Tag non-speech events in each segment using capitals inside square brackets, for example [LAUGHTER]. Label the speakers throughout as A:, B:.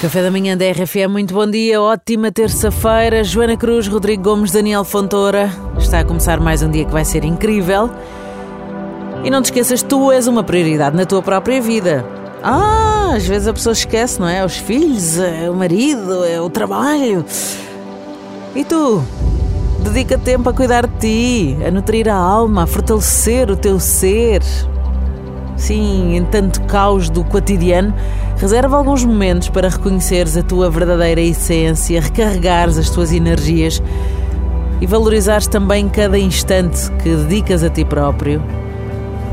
A: Café da manhã da RFM, muito bom dia, ótima terça-feira. Joana Cruz, Rodrigo Gomes, Daniel Fontoura. Está a começar mais um dia que vai ser incrível. E não te esqueças, tu és uma prioridade na tua própria vida. Ah, às vezes a pessoa esquece, não é? Os filhos, é o marido, é o trabalho. E tu? Dedica tempo a cuidar de ti, a nutrir a alma, a fortalecer o teu ser. Sim, em tanto caos do cotidiano, reserva alguns momentos para reconheceres a tua verdadeira essência, recarregares as tuas energias e valorizares também cada instante que dedicas a ti próprio,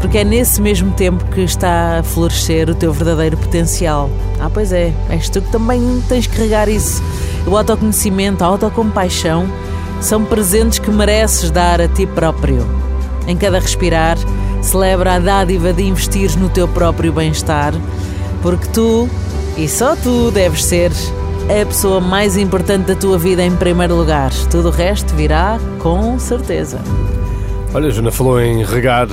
A: porque é nesse mesmo tempo que está a florescer o teu verdadeiro potencial. Ah, pois é, és tu que também tens que regar isso. O autoconhecimento, a autocompaixão são presentes que mereces dar a ti próprio. Em cada respirar, celebra a dádiva de investir no teu próprio bem-estar, porque tu, e só tu, deves ser a pessoa mais importante da tua vida em primeiro lugar. Tudo o resto virá com certeza.
B: Olha, a Joana falou em regar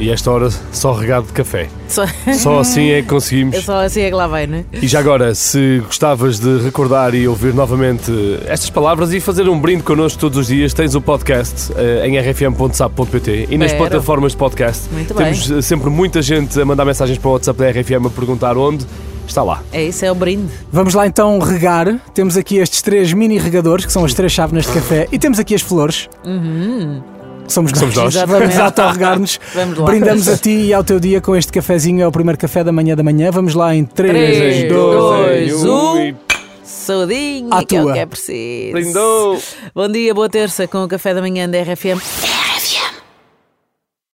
B: e esta hora só regado de café.
A: Só,
B: Só assim é que conseguimos.
A: é só assim é que lá vai, não é?
B: E já agora, se gostavas de recordar e ouvir novamente estas palavras e fazer um brinde connosco todos os dias, tens o podcast eh, em rfm.sap.pt e nas
A: Espero.
B: plataformas de podcast.
A: Muito bem.
B: Temos eh, sempre muita gente a mandar mensagens para o WhatsApp da RFM a perguntar onde. Está lá.
A: É isso, é o brinde.
C: Vamos lá então regar. Temos aqui estes três mini regadores, que são as três chávenas de café, e temos aqui as flores. Que somos nós.
B: Somos nós. [LAUGHS] [LAUGHS]
C: Vamos autorregar-nos. Brindamos a ti e ao teu dia com este cafezinho. É o primeiro café da manhã da manhã. Vamos lá em 3,
A: Três,
C: 2,
A: dois, um.
B: e
A: Saudinho, que é o
C: tua.
A: que é preciso.
B: Brindou!
A: Bom dia, boa terça com o café da manhã da RFM.